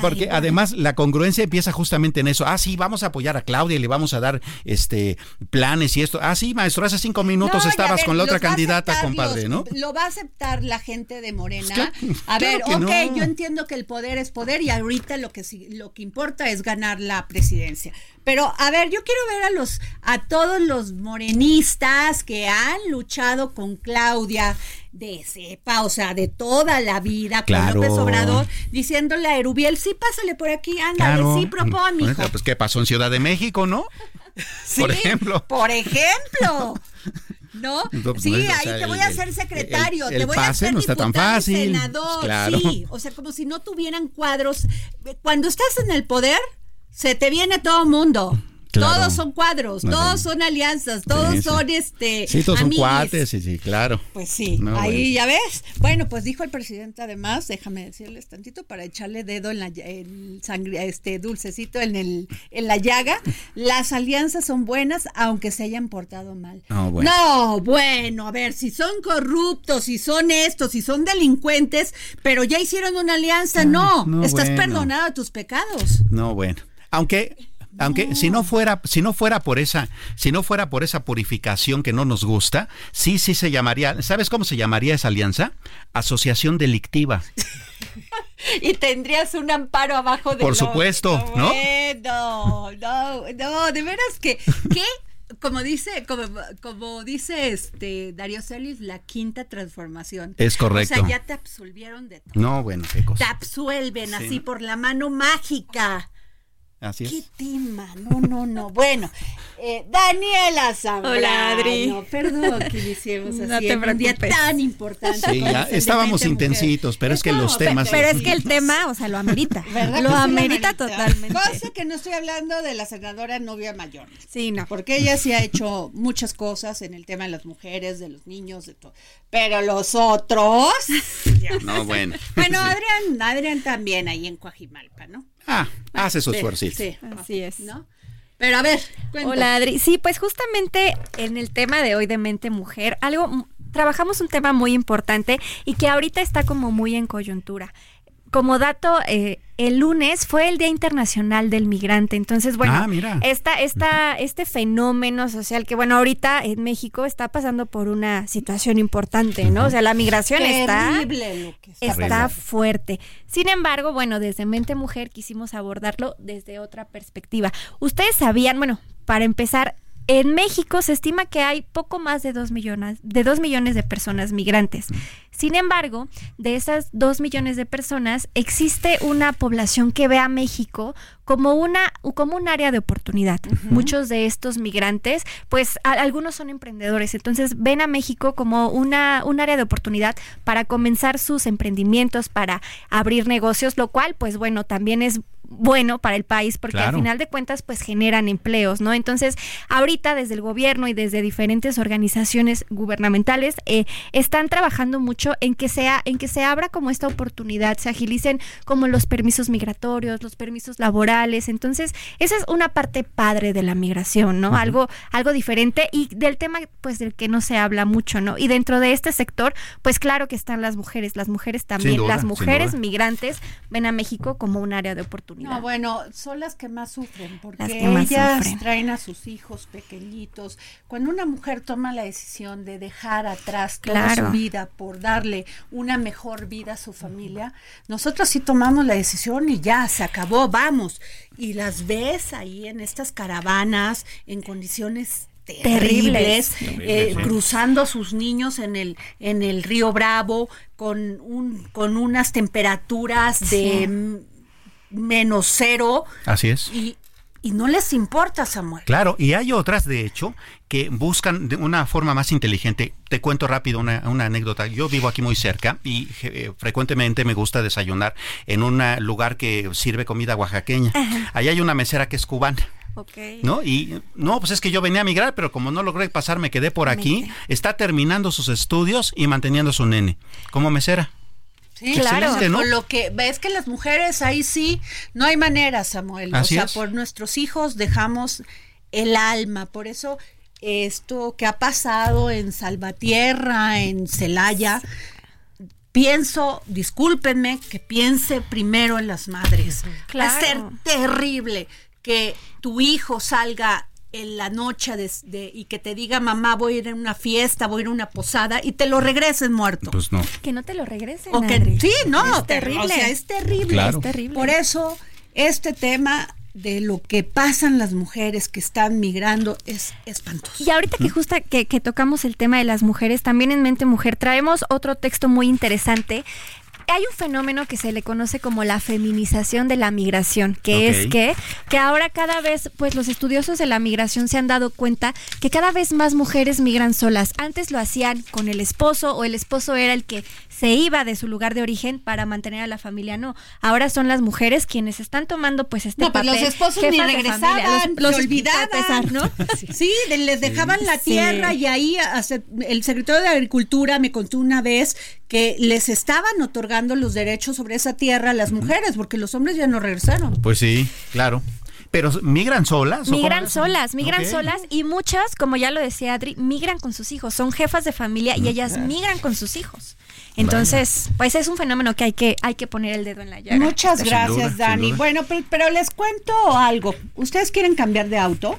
[SPEAKER 3] Porque además la congruencia empieza justamente en eso. Ah, sí, vamos a apoyar a Claudia y le vamos a dar este planes y esto. Ah, sí, maestro, hace cinco minutos estabas con la otra candidata, compadre, ¿no?
[SPEAKER 2] Lo va a aceptar la gente de Morena. Pues a ver, ok, yo entiendo que el poder es poder y ahorita lo que lo que importa es ganar la presidencia. Pero a ver, yo quiero ver a los a todos los morenistas que han luchado con Claudia de cepa, o sea, de toda la vida con López Obrador, diciéndole a Erubiel, sí, pásale por aquí, ándale, sí, propón, mijo.
[SPEAKER 3] Pues qué pasó en Ciudad de México, ¿no? por ejemplo.
[SPEAKER 2] Por ejemplo. ¿No? Pues, sí, ahí te voy a hacer secretario, te voy a hacer
[SPEAKER 3] no está tan fácil.
[SPEAKER 2] senador, sí, o sea, como si no tuvieran cuadros. Cuando estás en el poder, se te viene todo mundo. Todos son cuadros, todos son alianzas, todos son este.
[SPEAKER 3] Sí, todos son cuates, sí, sí, claro.
[SPEAKER 2] Pues sí, ahí ya ves. Bueno, pues dijo el presidente además, déjame decirles tantito para echarle dedo en la sangre, este dulcecito en el en la llaga. Las alianzas son buenas, aunque se hayan portado mal.
[SPEAKER 3] bueno.
[SPEAKER 2] No, bueno, a ver, si son corruptos, si son estos, si son delincuentes, pero ya hicieron una alianza, no, estás perdonado tus pecados.
[SPEAKER 3] No, bueno. Aunque aunque si no fuera si no fuera por esa si no fuera por esa purificación que no nos gusta sí sí se llamaría sabes cómo se llamaría esa alianza asociación delictiva
[SPEAKER 2] y tendrías un amparo abajo de
[SPEAKER 3] por supuesto no
[SPEAKER 2] no no no de veras que qué como dice, como, como, dice este Darío Celis, la quinta transformación.
[SPEAKER 3] Es correcto.
[SPEAKER 2] O sea, ya te absolvieron de todo.
[SPEAKER 3] No, bueno, qué cosa.
[SPEAKER 2] Te absuelven así por la mano mágica.
[SPEAKER 3] Así es.
[SPEAKER 2] ¿Qué tema? No, no, no. Bueno, eh, Daniela Zambrano.
[SPEAKER 10] Hola, Adri.
[SPEAKER 2] No, perdón que lo hicimos así no un día tan importante.
[SPEAKER 3] Sí, ya estábamos intensitos, pero es que los temas...
[SPEAKER 10] Pero es que el tema, o sea, lo amerita. ¿verdad? Lo amerita totalmente.
[SPEAKER 2] Cosa que no estoy hablando de la senadora Novia Mayor.
[SPEAKER 10] Sí, no.
[SPEAKER 2] Porque ella sí ha hecho muchas cosas en el tema de las mujeres, de los niños, de todo. Pero los otros...
[SPEAKER 3] no, bueno.
[SPEAKER 2] Bueno, Adrián, Adrián también ahí en Coajimalpa, ¿no?
[SPEAKER 3] Ah, hace su esfuerzo.
[SPEAKER 2] Sí, así es. ¿no? Pero a ver,
[SPEAKER 10] Hola Adri. Sí, pues justamente en el tema de hoy de mente mujer, algo trabajamos un tema muy importante y que ahorita está como muy en coyuntura como dato, eh, el lunes fue el Día Internacional del Migrante. Entonces, bueno,
[SPEAKER 3] ah,
[SPEAKER 10] Esta, esta, este fenómeno social que, bueno, ahorita en México está pasando por una situación importante, ¿no? O sea, la migración está, está fuerte. Sin embargo, bueno, desde Mente Mujer quisimos abordarlo desde otra perspectiva. Ustedes sabían, bueno, para empezar, en México se estima que hay poco más de 2 millones de, dos millones de personas migrantes. Sin embargo, de esas 2 millones de personas existe una población que ve a México como una como un área de oportunidad. Muchos de estos migrantes, pues algunos son emprendedores, entonces ven a México como una un área de oportunidad para comenzar sus emprendimientos, para abrir negocios, lo cual pues bueno, también es bueno para el país porque al final de cuentas pues generan empleos, ¿no? Entonces, ahorita desde el gobierno y desde diferentes organizaciones gubernamentales eh, están trabajando mucho en que sea en que se abra como esta oportunidad, se agilicen como los permisos migratorios, los permisos laborales. Entonces, esa es una parte padre de la migración, ¿no? Algo algo diferente y del tema pues del que no se habla mucho, ¿no? Y dentro de este sector, pues claro que están las mujeres, las mujeres también, las mujeres migrantes ven a México como un área de oportunidad.
[SPEAKER 2] No, bueno, son las que más sufren, porque ellas traen a sus hijos pequeñitos. Cuando una mujer toma la decisión de dejar atrás toda su vida por darle una mejor vida a su familia, nosotros sí tomamos la decisión y ya, se acabó, vamos. Y las ves ahí en estas caravanas, en condiciones terribles, eh, cruzando a sus niños en el, en el río Bravo con, un, con unas temperaturas de menos cero.
[SPEAKER 3] Así es.
[SPEAKER 2] Y, y no les importa, Samuel.
[SPEAKER 3] Claro, y hay otras, de hecho, que buscan de una forma más inteligente. Te cuento rápido una, anécdota. Yo vivo aquí muy cerca y eh, frecuentemente me gusta desayunar en un lugar que sirve comida oaxaqueña. Allá hay una mesera que es cubana. Okay. ¿No? Y no, pues es que yo venía a migrar, pero como no logré pasar, me quedé por aquí. Está terminando sus estudios y manteniendo a su nene como mesera.
[SPEAKER 2] Sí, claro. ¿no? lo que ves que las mujeres ahí sí no hay manera, Samuel. o sea, por nuestros hijos dejamos el alma. Por eso esto que ha pasado en Salvatierra, en Celaya, pienso, discúlpenme, que piense primero en las madres. Va a ser terrible que tu hijo salga en la noche de, y que te diga mamá voy a ir a una fiesta, voy a ir a una posada y te lo regresen muerto.
[SPEAKER 3] Pues no.
[SPEAKER 10] Que no te lo regresen.
[SPEAKER 2] sí, no, es terrible. O sea, es terrible. Es terrible. Por eso este tema de lo que pasan las mujeres que están migrando es espantoso.
[SPEAKER 10] Y ahorita que justo que, que, tocamos el tema de las mujeres, también en Mente Mujer traemos otro texto muy interesante hay un fenómeno que se le conoce como la feminización de la migración, que es que, que ahora cada vez, pues los estudiosos de la migración se han dado cuenta que cada vez más mujeres migran solas. Antes lo hacían con el esposo o el esposo era el que se iba de su lugar de origen para mantener a la familia. No, ahora son las mujeres quienes están tomando pues este no, pues,
[SPEAKER 2] papel. los esposos ni regresaban, los, olvidaban, ¿no? sí, les dejaban la tierra y ahí el secretario de Agricultura me contó una vez que les estaban otorgando los derechos sobre esa tierra a las mujeres, porque los hombres ya no regresaron.
[SPEAKER 3] Pues sí, claro. Pero migran solas.
[SPEAKER 10] Migran solas, migran solas y muchas, como ya lo decía Adri, migran con sus hijos. Son jefas de familia y ellas migran con sus hijos. Entonces, pues es un fenómeno que hay que hay que poner el dedo en la llaga.
[SPEAKER 2] Muchas gracias, Dani. Bueno, pero les cuento algo. ¿Ustedes quieren cambiar de auto?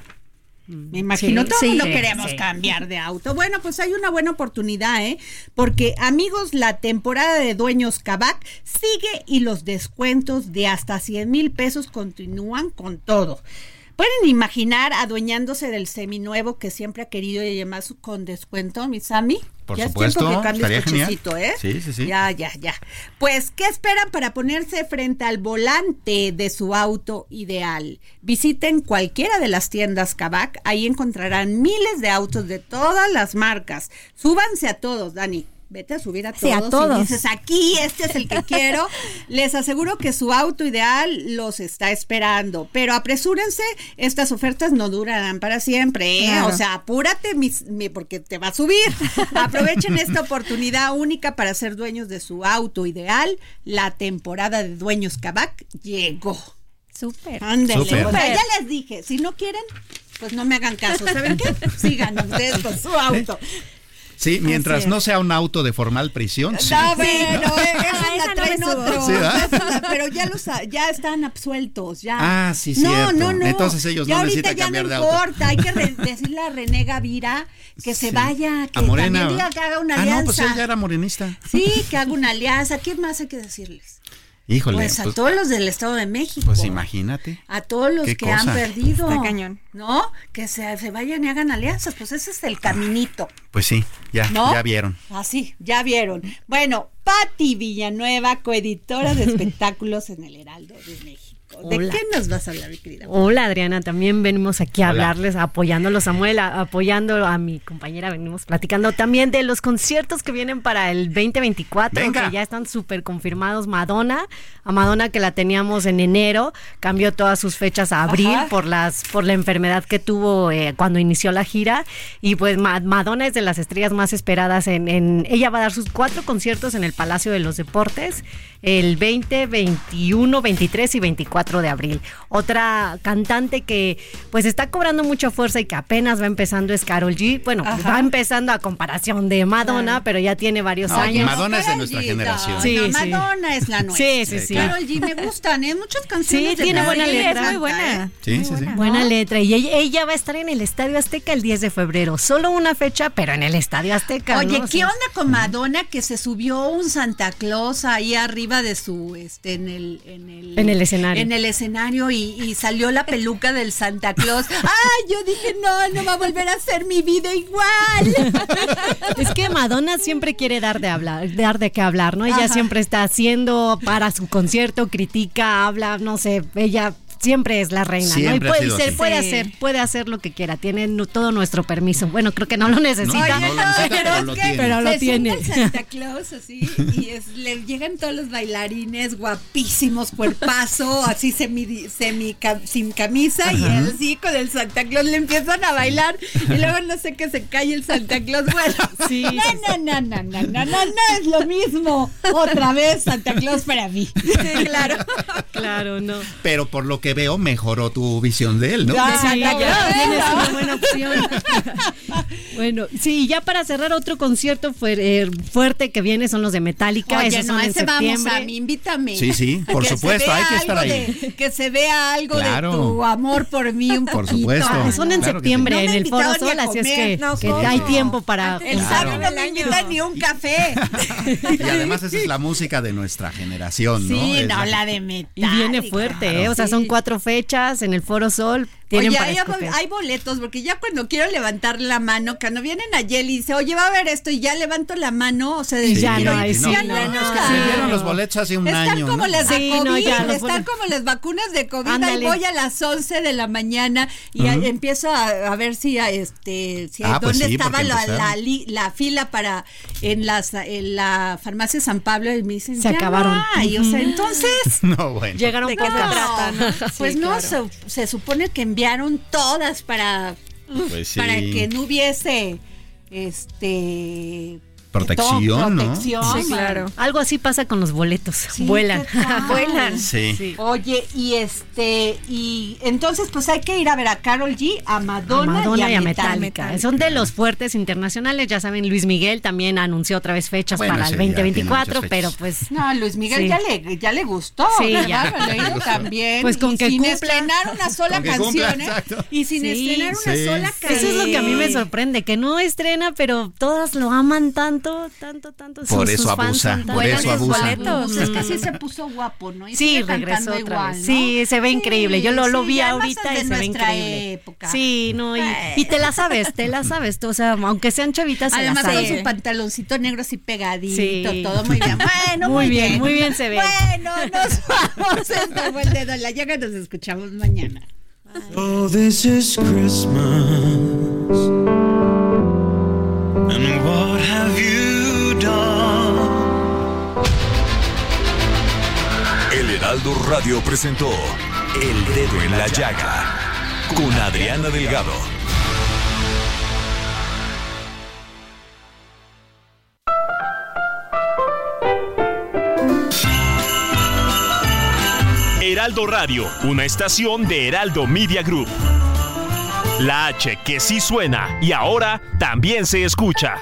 [SPEAKER 2] Me imagino, todos no queremos cambiar de auto. Bueno, pues hay una buena oportunidad, ¿eh? Porque, amigos, la temporada de Dueños Cabac sigue y los descuentos de hasta 100 mil pesos continúan con todo. ¿Pueden imaginar adueñándose del seminuevo que siempre ha querido y además con descuento, mi Sammy?
[SPEAKER 3] Por
[SPEAKER 2] ya
[SPEAKER 3] supuesto,
[SPEAKER 2] es tiempo que cambies cochecito, ¿eh?
[SPEAKER 3] Sí, sí, sí.
[SPEAKER 2] Ya, ya, ya. Pues, ¿qué esperan para ponerse frente al volante de su auto ideal? Visiten cualquiera de las tiendas Kavak, ahí encontrarán miles de autos de todas las marcas. Súbanse a todos, Dani vete a subir a todos,
[SPEAKER 10] a todos.
[SPEAKER 2] y dices aquí este es el que quiero les aseguro que su auto ideal los está esperando pero apresúrense estas ofertas no durarán para siempre ¿eh? o sea apúrate porque te va a subir aprovechen esta oportunidad única para ser dueños de su auto ideal la temporada de dueños Kavak llegó
[SPEAKER 10] Súper.
[SPEAKER 2] Ándale. ya les dije, si no quieren, pues no me hagan caso. ¿Saben qué? Sigan ustedes con su auto.
[SPEAKER 3] Sí, mientras no sea un auto de formal prisión. Sí.
[SPEAKER 2] No, bueno, esa, la traen otro. pero ya los ya están absueltos, ya.
[SPEAKER 3] Ah, sí, no, cierto. No, no, Entonces ellos no necesitan cambiar de auto.
[SPEAKER 2] No importa, hay que decirle a René Gavira que se vaya, que
[SPEAKER 3] a Morena.
[SPEAKER 2] también diga que haga una alianza.
[SPEAKER 3] Ah, no, pues él ya era morenista.
[SPEAKER 2] Sí, que haga una alianza. ¿Qué más hay que decirles?
[SPEAKER 3] Híjole.
[SPEAKER 2] Pues a pues todos los del Estado de México.
[SPEAKER 3] Pues imagínate.
[SPEAKER 2] A todos los que han perdido.
[SPEAKER 10] Está cañón.
[SPEAKER 2] ¿No? Que se, se, vayan y hagan alianzas. Pues ese es el caminito.
[SPEAKER 3] Pues sí, ya, ya vieron.
[SPEAKER 2] Así, ya vieron. Bueno, Patti Villanueva, coeditora de espectáculos en el Heraldo de México. ¿De qué nos vas a hablar, mi querida?
[SPEAKER 11] Hola, Adriana. También venimos aquí a hablarles, apoyándolo, Samuel, apoyando a mi compañera. Venimos platicando también de los conciertos que vienen para el 2024, que ya están súper confirmados. Madonna, a Madonna que la teníamos en enero, cambió todas sus fechas a abril por las por la enfermedad que tuvo eh, cuando inició la gira. Y pues Madonna es de las estrellas más esperadas en, en. Ella va a dar sus cuatro conciertos en el Palacio de los Deportes el 20, 21, 23 y 24 de abril. Otra cantante que pues está cobrando mucha fuerza y que apenas va empezando es Carol G. Bueno, va empezando a comparación de Madonna, pero ya tiene varios años.
[SPEAKER 3] Madonna es de nuestra generación.
[SPEAKER 2] Sí, Madonna es la nuestra.
[SPEAKER 11] Sí, sí, sí.
[SPEAKER 2] Carol G me gustan, ¿eh? Muchas canciones.
[SPEAKER 11] Sí, tiene buena letra.
[SPEAKER 10] Es muy buena.
[SPEAKER 3] Sí, sí, sí.
[SPEAKER 11] Buena letra. Y ella, va a estar en el Estadio Azteca el 10 de febrero. Solo una fecha, pero en el Estadio Azteca.
[SPEAKER 2] Oye, ¿qué onda con Madonna que se subió un Santa Claus ahí arriba? de su este en el en el,
[SPEAKER 11] en el escenario
[SPEAKER 2] en el escenario y, salió la peluca del Santa Claus. ¡Ay! Yo dije, no, no va a volver a ser mi vida igual.
[SPEAKER 11] es que Madonna siempre quiere dar de hablar, dar de qué hablar, ¿no? Ella siempre está haciendo para su concierto, critica, habla, no sé, ella siempre es la reina, ¿no? Y puede, puede hacer, puede hacer lo que quiera, tiene todo nuestro permiso. Bueno, creo que no lo necesita, pero, lo tiene.
[SPEAKER 2] Santa Claus así y le llegan todos los bailarines guapísimos, cuerpazo, así semi, semi sin camisa y él sí con el Santa Claus le empiezan a bailar y luego no sé qué se cae el Santa Claus. Bueno, sí, no, no, no, no, no, no, no, es lo mismo. Otra vez Santa Claus para mí.
[SPEAKER 11] Sí, claro. Claro, no.
[SPEAKER 3] Pero por lo que veo, mejoró tu visión de él, ¿no?
[SPEAKER 11] sí, ya tienes una buena opción. bueno, sí, ya para cerrar otro concierto eh, fuerte que viene son los de Metallica.
[SPEAKER 2] Oye, no, ese vamos a mí, invítame.
[SPEAKER 3] Sí, sí, por supuesto, hay que estar ahí.
[SPEAKER 2] que se vea algo de tu amor por mí un
[SPEAKER 3] por supuesto.
[SPEAKER 11] son en septiembre en el Foro Sol, así es que, hay tiempo para...
[SPEAKER 2] El sábado no me invitan ni un café.
[SPEAKER 3] y además esa es la música de nuestra generación, ¿no?
[SPEAKER 2] Sí, no, la de Metallica.
[SPEAKER 11] Y viene fuerte, ¿eh? O sea, son cuatro fechas en el Foro Sol.
[SPEAKER 2] Oye, hay, boletos, porque ya cuando quiero levantar la mano, cuando vienen a Yeli y dice, oye, va a ver esto, y ya levanto la mano, o sea,
[SPEAKER 11] ya no hay,
[SPEAKER 3] no, no, es que se dieron los boletos hace un
[SPEAKER 2] están
[SPEAKER 3] año.
[SPEAKER 2] Como las de COVID, están como las vacunas de COVID, ahí voy a las 11 de la mañana y empiezo a, ver si, este, si
[SPEAKER 3] ah, pues
[SPEAKER 2] dónde estaba la, la, fila para, en, las, en la farmacia San Pablo, y me dicen,
[SPEAKER 11] se acabaron.
[SPEAKER 2] o sea, entonces,
[SPEAKER 3] no, bueno.
[SPEAKER 11] llegaron
[SPEAKER 2] ¿de qué se trata? Pues no, se, se supone que enviaron todas para, pues para que no hubiese este
[SPEAKER 3] protección, ¿no?
[SPEAKER 2] Sí,
[SPEAKER 11] claro. Algo así pasa con los boletos. vuelan.
[SPEAKER 2] vuelan.
[SPEAKER 3] Sí.
[SPEAKER 2] Oye, y este, y entonces pues hay que ir a ver a Carol G, a Madonna, y a, Metallica.
[SPEAKER 11] Son de los fuertes internacionales, ya saben, Luis Miguel también anunció otra vez fechas para el 2024, pero pues
[SPEAKER 2] No, Luis Miguel ya le ya le gustó, sí, ya. también.
[SPEAKER 11] Pues con que
[SPEAKER 2] sin estrenar una sola canción, ¿eh? Y sin estrenar una sola canción.
[SPEAKER 11] Eso es lo que a mí me sorprende, que no estrena, pero todas lo aman tanto tanto, tanto,
[SPEAKER 3] Por eso abusa, por eso abusa.
[SPEAKER 2] Pues es que sí se puso guapo, ¿no?
[SPEAKER 11] Y sí, regresó otra igual, vez. Sí, se ve increíble. Yo lo, lo vi ahorita y se ve increíble.
[SPEAKER 2] Época.
[SPEAKER 11] Sí, no, y, y, te la sabes, te la sabes. o sea, aunque sean chavitas, se
[SPEAKER 2] Además,
[SPEAKER 11] la
[SPEAKER 2] con su pantaloncito negro así pegadito, todo muy bien. Bueno,
[SPEAKER 11] muy, bien, muy bien se ve.
[SPEAKER 2] Bueno, nos vamos. Esto fue el dedo en la llaga. Nos escuchamos mañana.
[SPEAKER 1] Oh, this is Christmas. And what
[SPEAKER 12] Heraldo Radio presentó El Dedo en la Llaga con Adriana Delgado.
[SPEAKER 6] Heraldo Radio, una estación de Heraldo Media Group. La H que sí suena y ahora también se escucha.